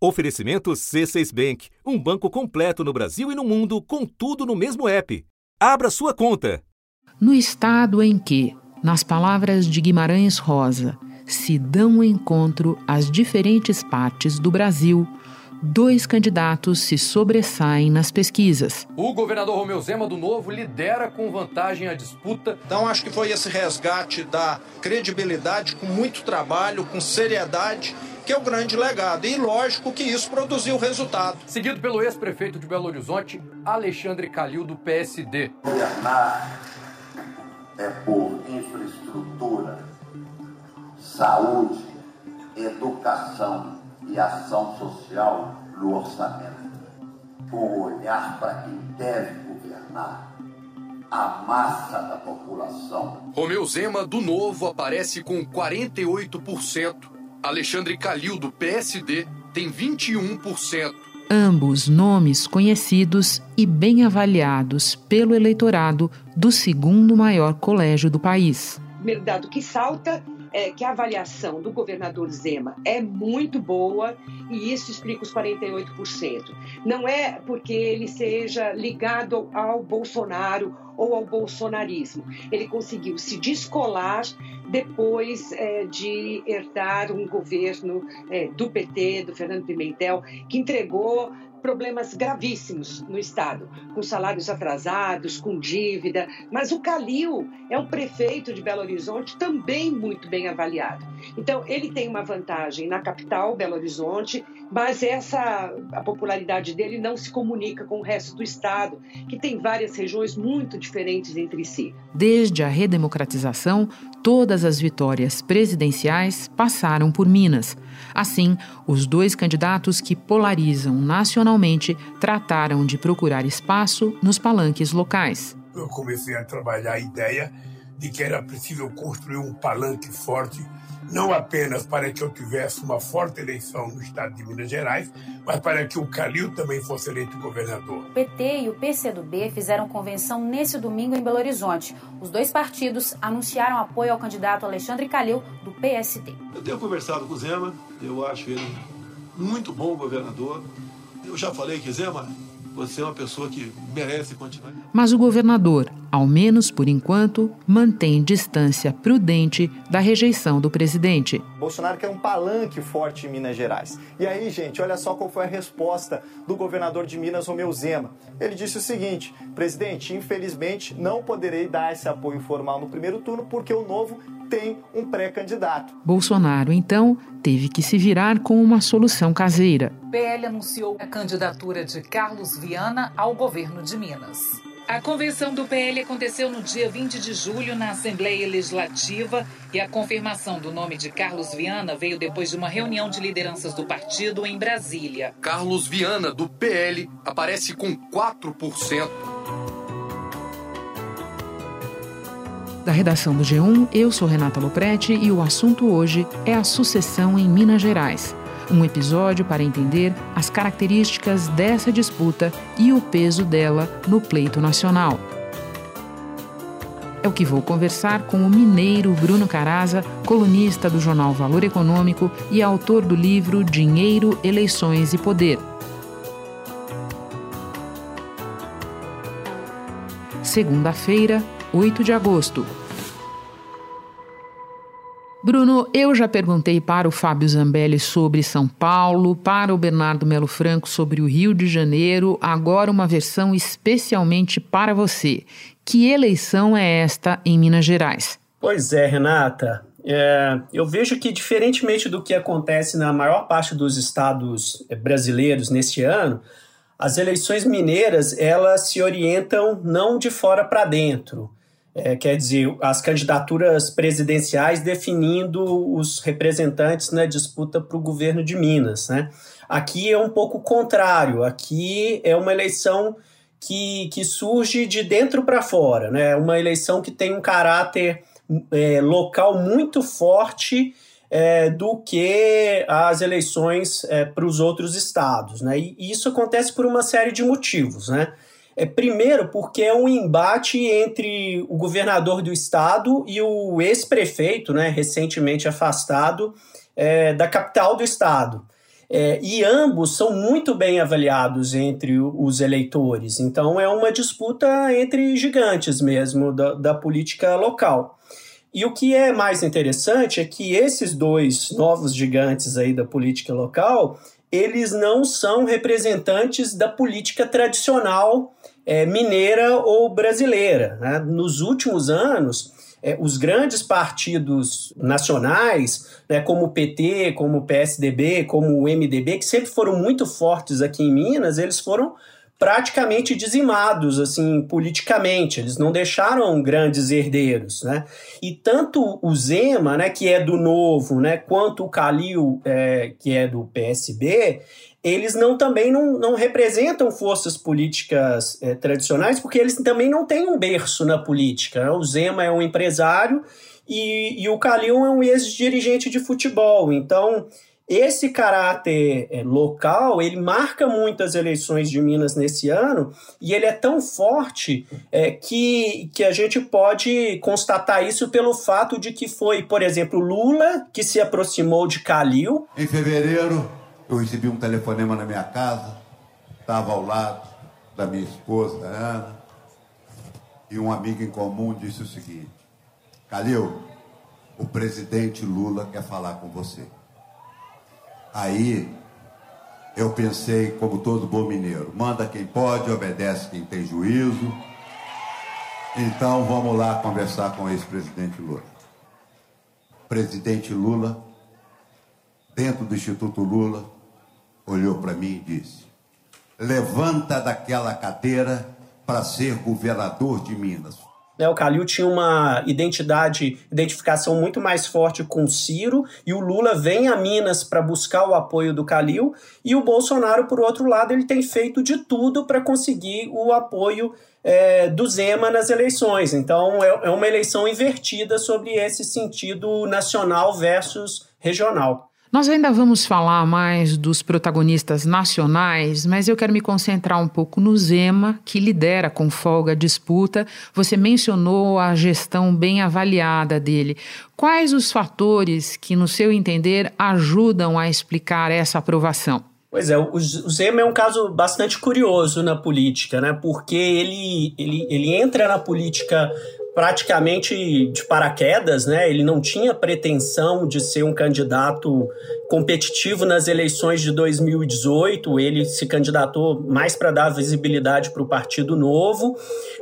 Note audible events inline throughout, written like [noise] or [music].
Oferecimento C6 Bank, um banco completo no Brasil e no mundo, com tudo no mesmo app. Abra sua conta. No estado em que, nas palavras de Guimarães Rosa, se dão encontro as diferentes partes do Brasil, dois candidatos se sobressaem nas pesquisas. O governador Romeu Zema do Novo lidera com vantagem a disputa. Então acho que foi esse resgate da credibilidade com muito trabalho, com seriedade que é o grande legado. E lógico que isso produziu resultado. Seguido pelo ex-prefeito de Belo Horizonte, Alexandre Calil, do PSD. Governar é por infraestrutura, saúde, educação e ação social no orçamento. Com olhar para quem deve governar a massa da população. Romeu Zema, do Novo, aparece com 48%. Alexandre Calil, do PSD, tem 21%. Ambos nomes conhecidos e bem avaliados pelo eleitorado do segundo maior colégio do país. Primeiro dado que salta é que a avaliação do governador Zema é muito boa e isso explica os 48%. Não é porque ele seja ligado ao Bolsonaro ou ao bolsonarismo. Ele conseguiu se descolar depois é, de herdar um governo é, do PT, do Fernando Pimentel, que entregou problemas gravíssimos no Estado, com salários atrasados, com dívida. Mas o Calil é um prefeito de Belo Horizonte também muito bem avaliado. Então, ele tem uma vantagem na capital, Belo Horizonte, mas essa a popularidade dele não se comunica com o resto do Estado, que tem várias regiões muito diferentes entre si. Desde a redemocratização, todas as vitórias presidenciais passaram por Minas. Assim, os dois candidatos que polarizam nacionalmente trataram de procurar espaço nos palanques locais. Eu comecei a trabalhar a ideia de que era possível construir um palanque forte não apenas para que eu tivesse uma forte eleição no estado de Minas Gerais, mas para que o Calil também fosse eleito governador. O PT e o PCdoB fizeram convenção nesse domingo em Belo Horizonte. Os dois partidos anunciaram apoio ao candidato Alexandre Calil, do PSD. Eu tenho conversado com o Zema, eu acho ele muito bom governador. Eu já falei que Zema você é uma pessoa que merece continuar. Mas o governador, ao menos por enquanto, mantém distância prudente da rejeição do presidente. Bolsonaro quer um palanque forte em Minas Gerais. E aí, gente, olha só qual foi a resposta do governador de Minas, Romeu Zema. Ele disse o seguinte: presidente, infelizmente não poderei dar esse apoio formal no primeiro turno porque o novo tem um pré-candidato. Bolsonaro, então, teve que se virar com uma solução caseira. O PL anunciou a candidatura de Carlos Viana ao governo de Minas. A convenção do PL aconteceu no dia 20 de julho na Assembleia Legislativa e a confirmação do nome de Carlos Viana veio depois de uma reunião de lideranças do partido em Brasília. Carlos Viana, do PL, aparece com 4%. Da redação do G1, eu sou Renata Loprete e o assunto hoje é a sucessão em Minas Gerais. Um episódio para entender as características dessa disputa e o peso dela no pleito nacional. É o que vou conversar com o mineiro Bruno Caraza, colunista do jornal Valor Econômico e autor do livro Dinheiro, Eleições e Poder. Segunda-feira, 8 de agosto. Bruno, eu já perguntei para o Fábio Zambelli sobre São Paulo, para o Bernardo Melo Franco sobre o Rio de Janeiro, agora uma versão especialmente para você. Que eleição é esta em Minas Gerais? Pois é, Renata. É, eu vejo que, diferentemente do que acontece na maior parte dos estados brasileiros neste ano, as eleições mineiras elas se orientam não de fora para dentro. É, quer dizer, as candidaturas presidenciais definindo os representantes na disputa para o governo de Minas. Né? Aqui é um pouco contrário, aqui é uma eleição que, que surge de dentro para fora, né? uma eleição que tem um caráter é, local muito forte é, do que as eleições é, para os outros estados. Né? E isso acontece por uma série de motivos. Né? É, primeiro, porque é um embate entre o governador do estado e o ex-prefeito, né, recentemente afastado, é, da capital do estado. é, e ambos são muito bem avaliados entre os eleitores. Então é uma disputa entre gigantes mesmo da, da política local. E o que é mais interessante é que esses dois novos gigantes aí da política local, eles não são representantes da política tradicional é, mineira ou brasileira. Né? Nos últimos anos, é, os grandes partidos nacionais, né, como o PT, como o PSDB, como o MDB, que sempre foram muito fortes aqui em Minas, eles foram praticamente dizimados assim politicamente, eles não deixaram grandes herdeiros, né? E tanto o Zema, né, que é do Novo, né, quanto o Calil, é, que é do PSB, eles não também não, não representam forças políticas é, tradicionais, porque eles também não têm um berço na política. Né? O Zema é um empresário e, e o Calil é um ex-dirigente de futebol. Então, esse caráter é, local, ele marca muito as eleições de Minas nesse ano e ele é tão forte é, que, que a gente pode constatar isso pelo fato de que foi, por exemplo, Lula que se aproximou de Calil. Em fevereiro, eu recebi um telefonema na minha casa, estava ao lado da minha esposa, Ana, e um amigo em comum disse o seguinte: Calil, o presidente Lula quer falar com você. Aí eu pensei, como todo bom mineiro, manda quem pode, obedece quem tem juízo. Então vamos lá conversar com o ex-presidente Lula. Presidente Lula, dentro do Instituto Lula, olhou para mim e disse: Levanta daquela cadeira para ser governador de Minas. Né, o Calil tinha uma identidade, identificação muito mais forte com o Ciro, e o Lula vem a Minas para buscar o apoio do Calil, e o Bolsonaro, por outro lado, ele tem feito de tudo para conseguir o apoio é, do Zema nas eleições. Então é, é uma eleição invertida sobre esse sentido nacional versus regional. Nós ainda vamos falar mais dos protagonistas nacionais, mas eu quero me concentrar um pouco no Zema, que lidera com folga a disputa. Você mencionou a gestão bem avaliada dele. Quais os fatores que, no seu entender, ajudam a explicar essa aprovação? Pois é, o Zema é um caso bastante curioso na política, né? Porque ele, ele, ele entra na política praticamente de paraquedas, né? Ele não tinha pretensão de ser um candidato competitivo nas eleições de 2018. Ele se candidatou mais para dar visibilidade para o Partido Novo,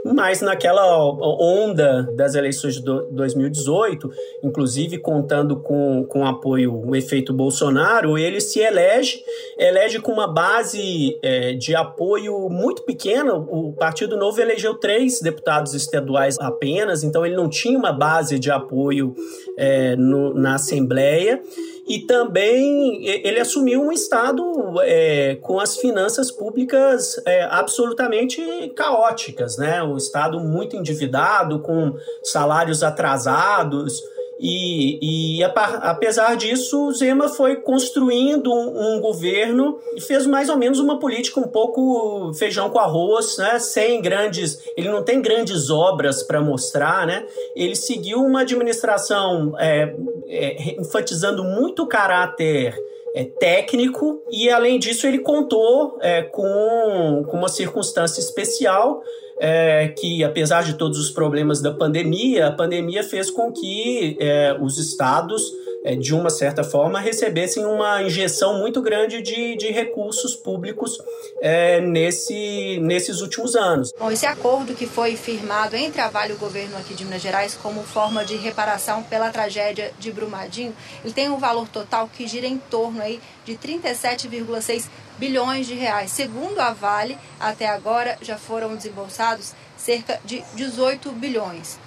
mas naquela onda das eleições de 2018, inclusive contando com, com apoio, o efeito Bolsonaro, ele se elege, elege com uma base é, de apoio muito pequena. O Partido Novo elegeu três deputados estaduais apenas, então ele não tinha uma base de apoio é, no, na Assembleia e também ele assumiu um Estado é, com as finanças públicas é, absolutamente caóticas, né? Um Estado muito endividado, com salários atrasados. E, e apesar disso, Zema foi construindo um, um, governo e fez mais ou menos uma política um pouco feijão com arroz, né? sem grandes. Ele não tem grandes obras para mostrar, né? Ele seguiu uma administração é, é, enfatizando muito o caráter é, técnico e, além disso, ele contou é, com, com uma circunstância especial é, que, apesar de todos os problemas da pandemia, a pandemia fez com que é, os estados, é, de uma certa forma, recebessem uma injeção muito grande de, de recursos públicos é, nesse, nesses últimos anos. Bom, esse acordo que foi firmado entre a Vale e o governo aqui de Minas Gerais como forma de reparação pela tragédia de Brumadinho, ele tem um valor total que gira em torno aí de 37,6 bilhões de reais. Segundo a Vale, até agora já foram desembolsados cerca de 18 bilhões.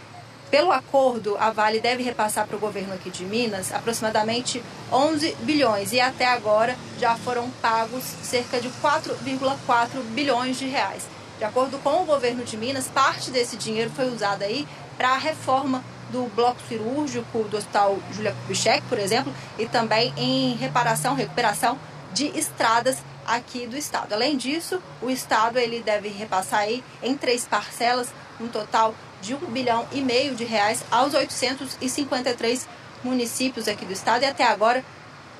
Pelo acordo, a Vale deve repassar para o governo aqui de Minas aproximadamente 11 bilhões e até agora já foram pagos cerca de 4,4 bilhões de reais. De acordo com o governo de Minas, parte desse dinheiro foi usado aí para a reforma do bloco cirúrgico do Hospital Júlia Kubitschek, por exemplo, e também em reparação, recuperação de estradas aqui do estado. Além disso, o estado ele deve repassar aí em três parcelas um total de um bilhão e meio de reais aos 853 municípios aqui do estado e até agora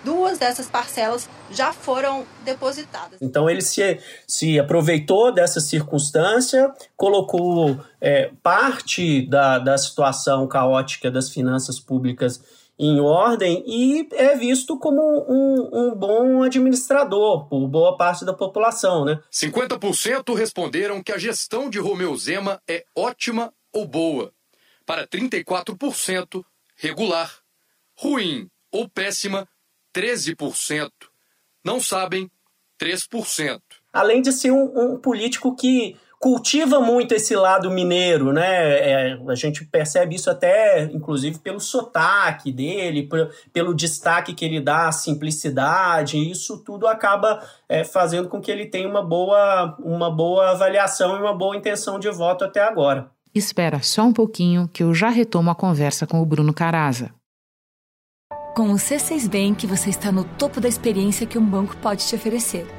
duas dessas parcelas já foram depositadas. Então ele se, se aproveitou dessa circunstância, colocou é, parte da, da situação caótica das finanças públicas em ordem e é visto como um, um, bom administrador por boa parte da população. Né? 50% responderam que a gestão de Romeu Zema é ótima ou boa. Para 34%, regular. Ruim ou péssima, 13%. Não sabem, 3%. Além de ser um, um político que cultiva muito esse lado mineiro, né? É, a gente percebe isso até, inclusive, pelo sotaque dele, por, pelo destaque que ele dá à simplicidade. Isso tudo acaba é, fazendo com que ele tenha uma boa, uma boa avaliação e uma boa intenção de voto até agora. Espera só um pouquinho que eu já retomo a conversa com o Bruno Caraza. Com o C6 Bank, você está no topo da experiência que um banco pode te oferecer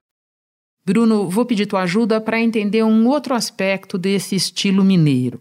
Bruno, vou pedir tua ajuda para entender um outro aspecto desse estilo mineiro.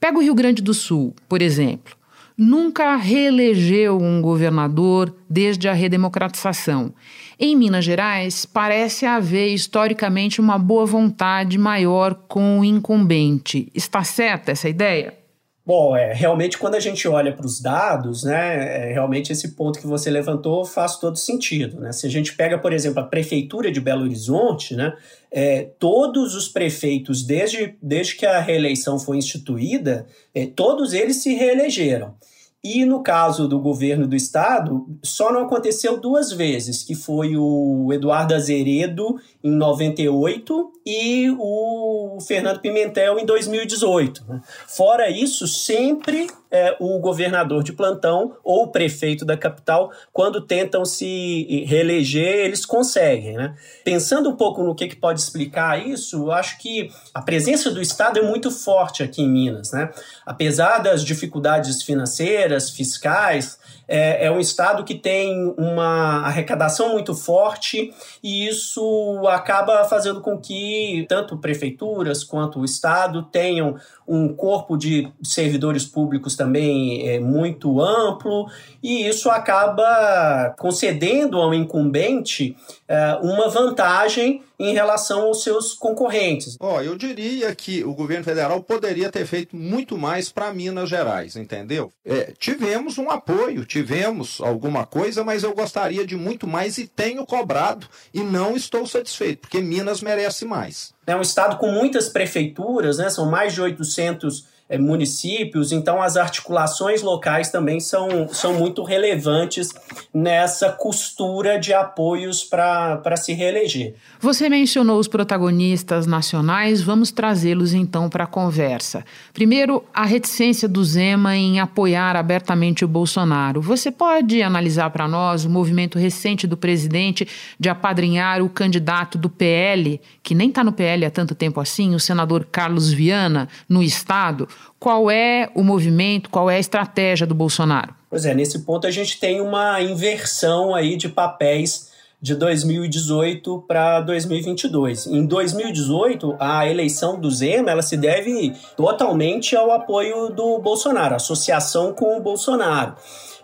Pega o Rio Grande do Sul, por exemplo. Nunca reelegeu um governador desde a redemocratização. Em Minas Gerais, parece haver historicamente uma boa vontade maior com o incumbente. Está certa essa ideia? Bom, é, realmente quando a gente olha para os dados, né, é, realmente esse ponto que você levantou faz todo sentido. Né? Se a gente pega, por exemplo, a prefeitura de Belo Horizonte, né, é, todos os prefeitos, desde, desde que a reeleição foi instituída, é, todos eles se reelegeram. E no caso do governo do estado, só não aconteceu duas vezes, que foi o Eduardo Azeredo em 98 e o Fernando Pimentel em 2018. Né? Fora isso, sempre é, o governador de plantão ou o prefeito da capital, quando tentam se reeleger, eles conseguem. Né? Pensando um pouco no que, que pode explicar isso, eu acho que a presença do Estado é muito forte aqui em Minas. Né? Apesar das dificuldades financeiras, fiscais, é, é um estado que tem uma arrecadação muito forte e isso acaba fazendo com que tanto prefeituras quanto o estado tenham um corpo de servidores públicos também é, muito amplo, e isso acaba concedendo ao incumbente uma vantagem em relação aos seus concorrentes. Ó, oh, eu diria que o governo federal poderia ter feito muito mais para Minas Gerais, entendeu? É, tivemos um apoio, tivemos alguma coisa, mas eu gostaria de muito mais e tenho cobrado e não estou satisfeito, porque Minas merece mais. É um estado com muitas prefeituras, né? São mais de 800 é, municípios, então as articulações locais também são, são muito relevantes nessa costura de apoios para se reeleger. Você mencionou os protagonistas nacionais, vamos trazê-los então para a conversa. Primeiro, a reticência do Zema em apoiar abertamente o Bolsonaro. Você pode analisar para nós o movimento recente do presidente de apadrinhar o candidato do PL, que nem está no PL há tanto tempo assim, o senador Carlos Viana, no Estado? Qual é o movimento, qual é a estratégia do Bolsonaro? Pois é, nesse ponto a gente tem uma inversão aí de papéis de 2018 para 2022. Em 2018, a eleição do Zema ela se deve totalmente ao apoio do Bolsonaro, associação com o Bolsonaro.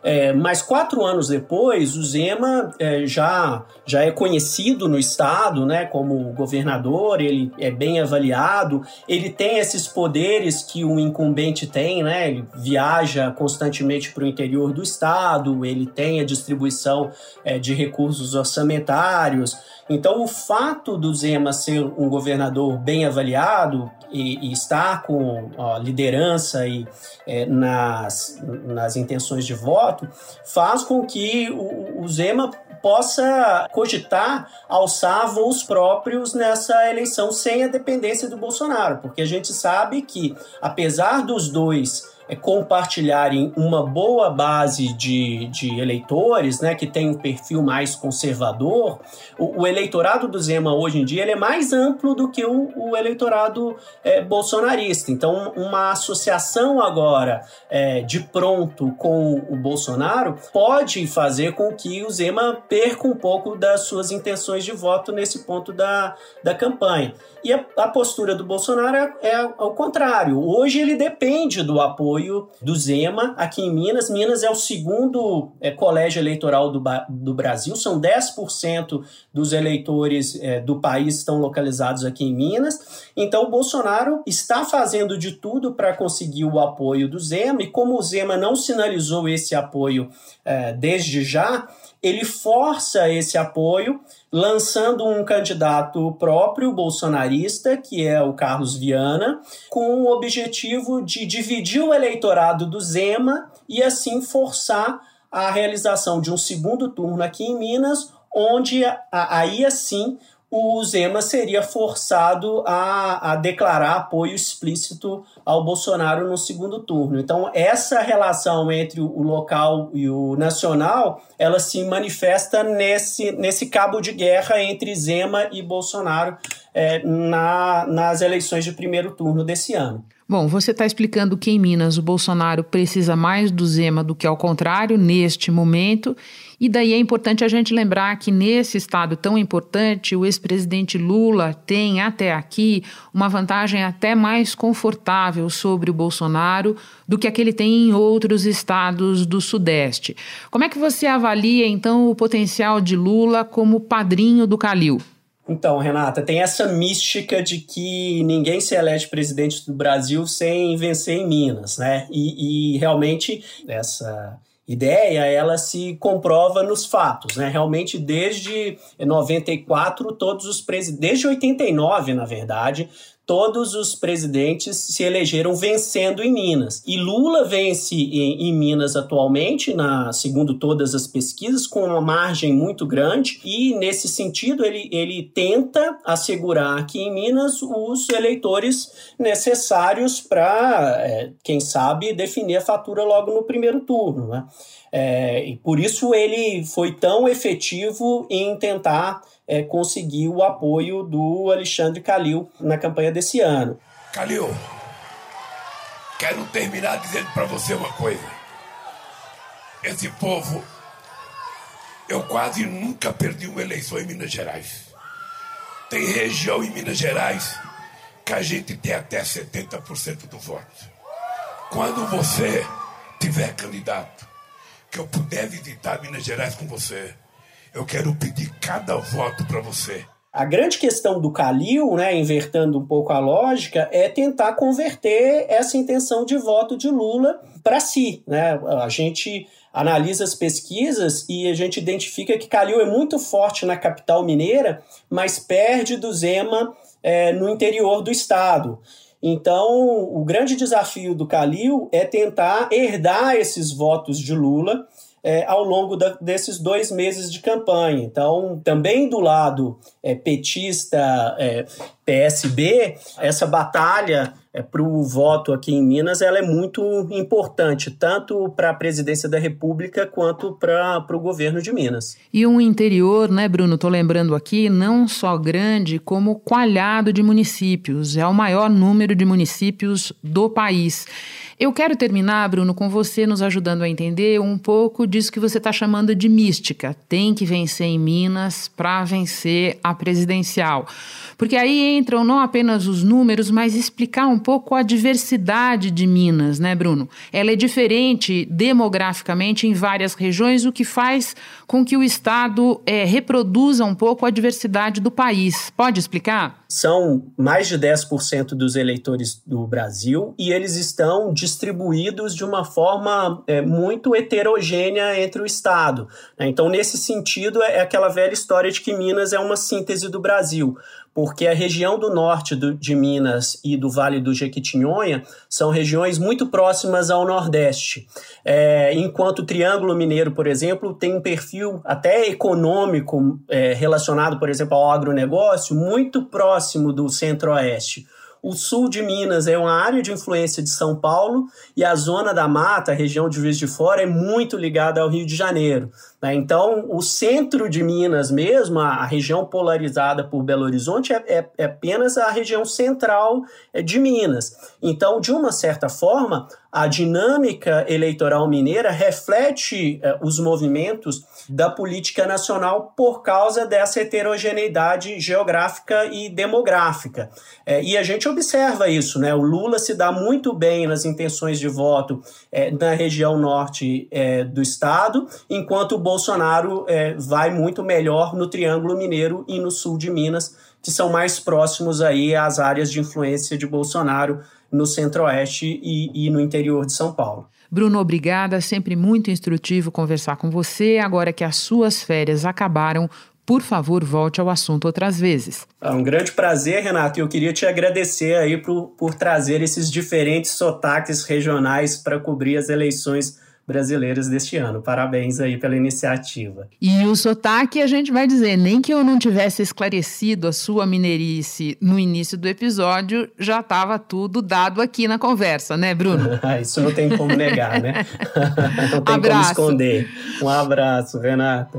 É, mas quatro anos depois, o Zema é, já, já é conhecido no estado né, como governador, ele é bem avaliado, ele tem esses poderes que o incumbente tem, né, ele viaja constantemente para o interior do estado, ele tem a distribuição é, de recursos orçamentários. Então, o fato do Zema ser um governador bem avaliado e, e estar com ó, liderança e, é, nas, nas intenções de voto faz com que o, o Zema possa cogitar alçar voos próprios nessa eleição sem a dependência do Bolsonaro, porque a gente sabe que, apesar dos dois compartilharem uma boa base de, de eleitores, né, que tem um perfil mais conservador, o, o eleitorado do Zema hoje em dia ele é mais amplo do que o, o eleitorado é, bolsonarista. Então, uma associação agora é, de pronto com o Bolsonaro pode fazer com que o Zema perca um pouco das suas intenções de voto nesse ponto da, da campanha. E a, a postura do Bolsonaro é, é, ao contrário. Hoje ele depende do apoio do Zema aqui em Minas. Minas é o segundo é, colégio eleitoral do, do Brasil, são 10% dos eleitores é, do país estão localizados aqui em Minas. Então o Bolsonaro está fazendo de tudo para conseguir o apoio do Zema, e como o Zema não sinalizou esse apoio é, desde já, ele força esse apoio lançando um candidato próprio bolsonarista, que é o Carlos Viana, com o objetivo de dividir o eleitorado do Zema e assim forçar a realização de um segundo turno aqui em Minas, onde aí assim o Zema seria forçado a, a declarar apoio explícito ao Bolsonaro no segundo turno. Então, essa relação entre o local e o nacional, ela se manifesta nesse, nesse cabo de guerra entre Zema e Bolsonaro é, na, nas eleições de primeiro turno desse ano. Bom, você está explicando que em Minas o Bolsonaro precisa mais do Zema do que ao contrário neste momento e daí é importante a gente lembrar que nesse estado tão importante, o ex-presidente Lula tem até aqui uma vantagem até mais confortável sobre o Bolsonaro do que a que ele tem em outros estados do Sudeste. Como é que você avalia então o potencial de Lula como padrinho do Calil? Então, Renata, tem essa mística de que ninguém se elege presidente do Brasil sem vencer em Minas, né? E, e realmente essa ideia, ela se comprova nos fatos, né? Realmente desde 94 todos os presidentes, desde 89, na verdade, todos os presidentes se elegeram vencendo em Minas. E Lula vence em, em, Minas atualmente, na segundo todas as pesquisas, com uma margem muito grande. E nesse sentido, ele, ele tenta assegurar aqui em Minas os eleitores necessários para, é, quem sabe, definir a fatura logo no primeiro turno. Né? É, e por isso ele foi tão efetivo em tentar é, conseguir o apoio do Alexandre Calil na campanha desse ano. Calil, quero terminar dizendo para você uma coisa. Esse povo, eu quase nunca perdi uma eleição em Minas Gerais. Tem região em Minas Gerais que a gente tem até 70% do voto. Quando você tiver candidato, que eu puder visitar Minas Gerais com você, eu quero pedir cada voto para você. A grande questão do Calil, né, invertendo um pouco a lógica, é tentar converter essa intenção de voto de Lula para si. Né? A gente analisa as pesquisas e a gente identifica que Calil é muito forte na capital mineira, mas perde do Zema é, no interior do estado. Então, o grande desafio do Calil é tentar herdar esses votos de Lula é, ao longo da, desses dois meses de campanha. Então, também do lado é, petista, é, PSB, essa batalha é, para o voto aqui em Minas ela é muito importante, tanto para a presidência da República quanto para o governo de Minas. E um interior, né, Bruno? Estou lembrando aqui, não só grande, como coalhado de municípios. É o maior número de municípios do país. Eu quero terminar, Bruno, com você nos ajudando a entender um pouco disso que você está chamando de mística. Tem que vencer em Minas para vencer a presidencial. Porque aí entram não apenas os números, mas explicar um pouco a diversidade de Minas, né, Bruno? Ela é diferente demograficamente em várias regiões, o que faz com que o Estado é, reproduza um pouco a diversidade do país. Pode explicar? São mais de 10% dos eleitores do Brasil e eles estão distribuídos de uma forma é, muito heterogênea entre o Estado. Né? Então, nesse sentido, é aquela velha história de que Minas é uma síntese do Brasil porque a região do norte do, de Minas e do Vale do Jequitinhonha são regiões muito próximas ao Nordeste, é, enquanto o Triângulo Mineiro, por exemplo, tem um perfil até econômico é, relacionado, por exemplo, ao agronegócio, muito próximo do Centro-Oeste. o sul de Minas é uma área de influência de São Paulo e a zona da mata, a região de Juiz de Fora, é muito ligada ao Rio de Janeiro. Né? Então, o centro de Minas mesmo, a, região polarizada por Belo Horizonte, é, é, é apenas a região central é, de Minas. Então, de uma certa forma, a dinâmica eleitoral mineira reflete eh, os movimentos da política nacional por causa dessa heterogeneidade geográfica e demográfica. E a gente observa isso, né? O Lula se dá muito bem nas intenções de voto na região norte do estado, enquanto o Bolsonaro vai muito melhor no Triângulo Mineiro e no sul de Minas, que são mais próximos aí às áreas de influência de Bolsonaro no centro-oeste e, e no interior de São Paulo. Bruno, obrigada. Sempre muito instrutivo conversar com você. Agora que as suas férias acabaram, por favor, volte ao assunto outras vezes. É um grande prazer, Renato, e eu queria te agradecer aí por, por trazer esses diferentes sotaques regionais para cobrir as eleições brasileiros deste ano. Parabéns aí pela iniciativa. E o sotaque, a gente vai dizer, nem que eu não tivesse esclarecido a sua mineirice no início do episódio, já estava tudo dado aqui na conversa, né, Bruno? [laughs] Isso não tem como negar, né? [laughs] não tem abraço. como esconder. Um abraço, Renata.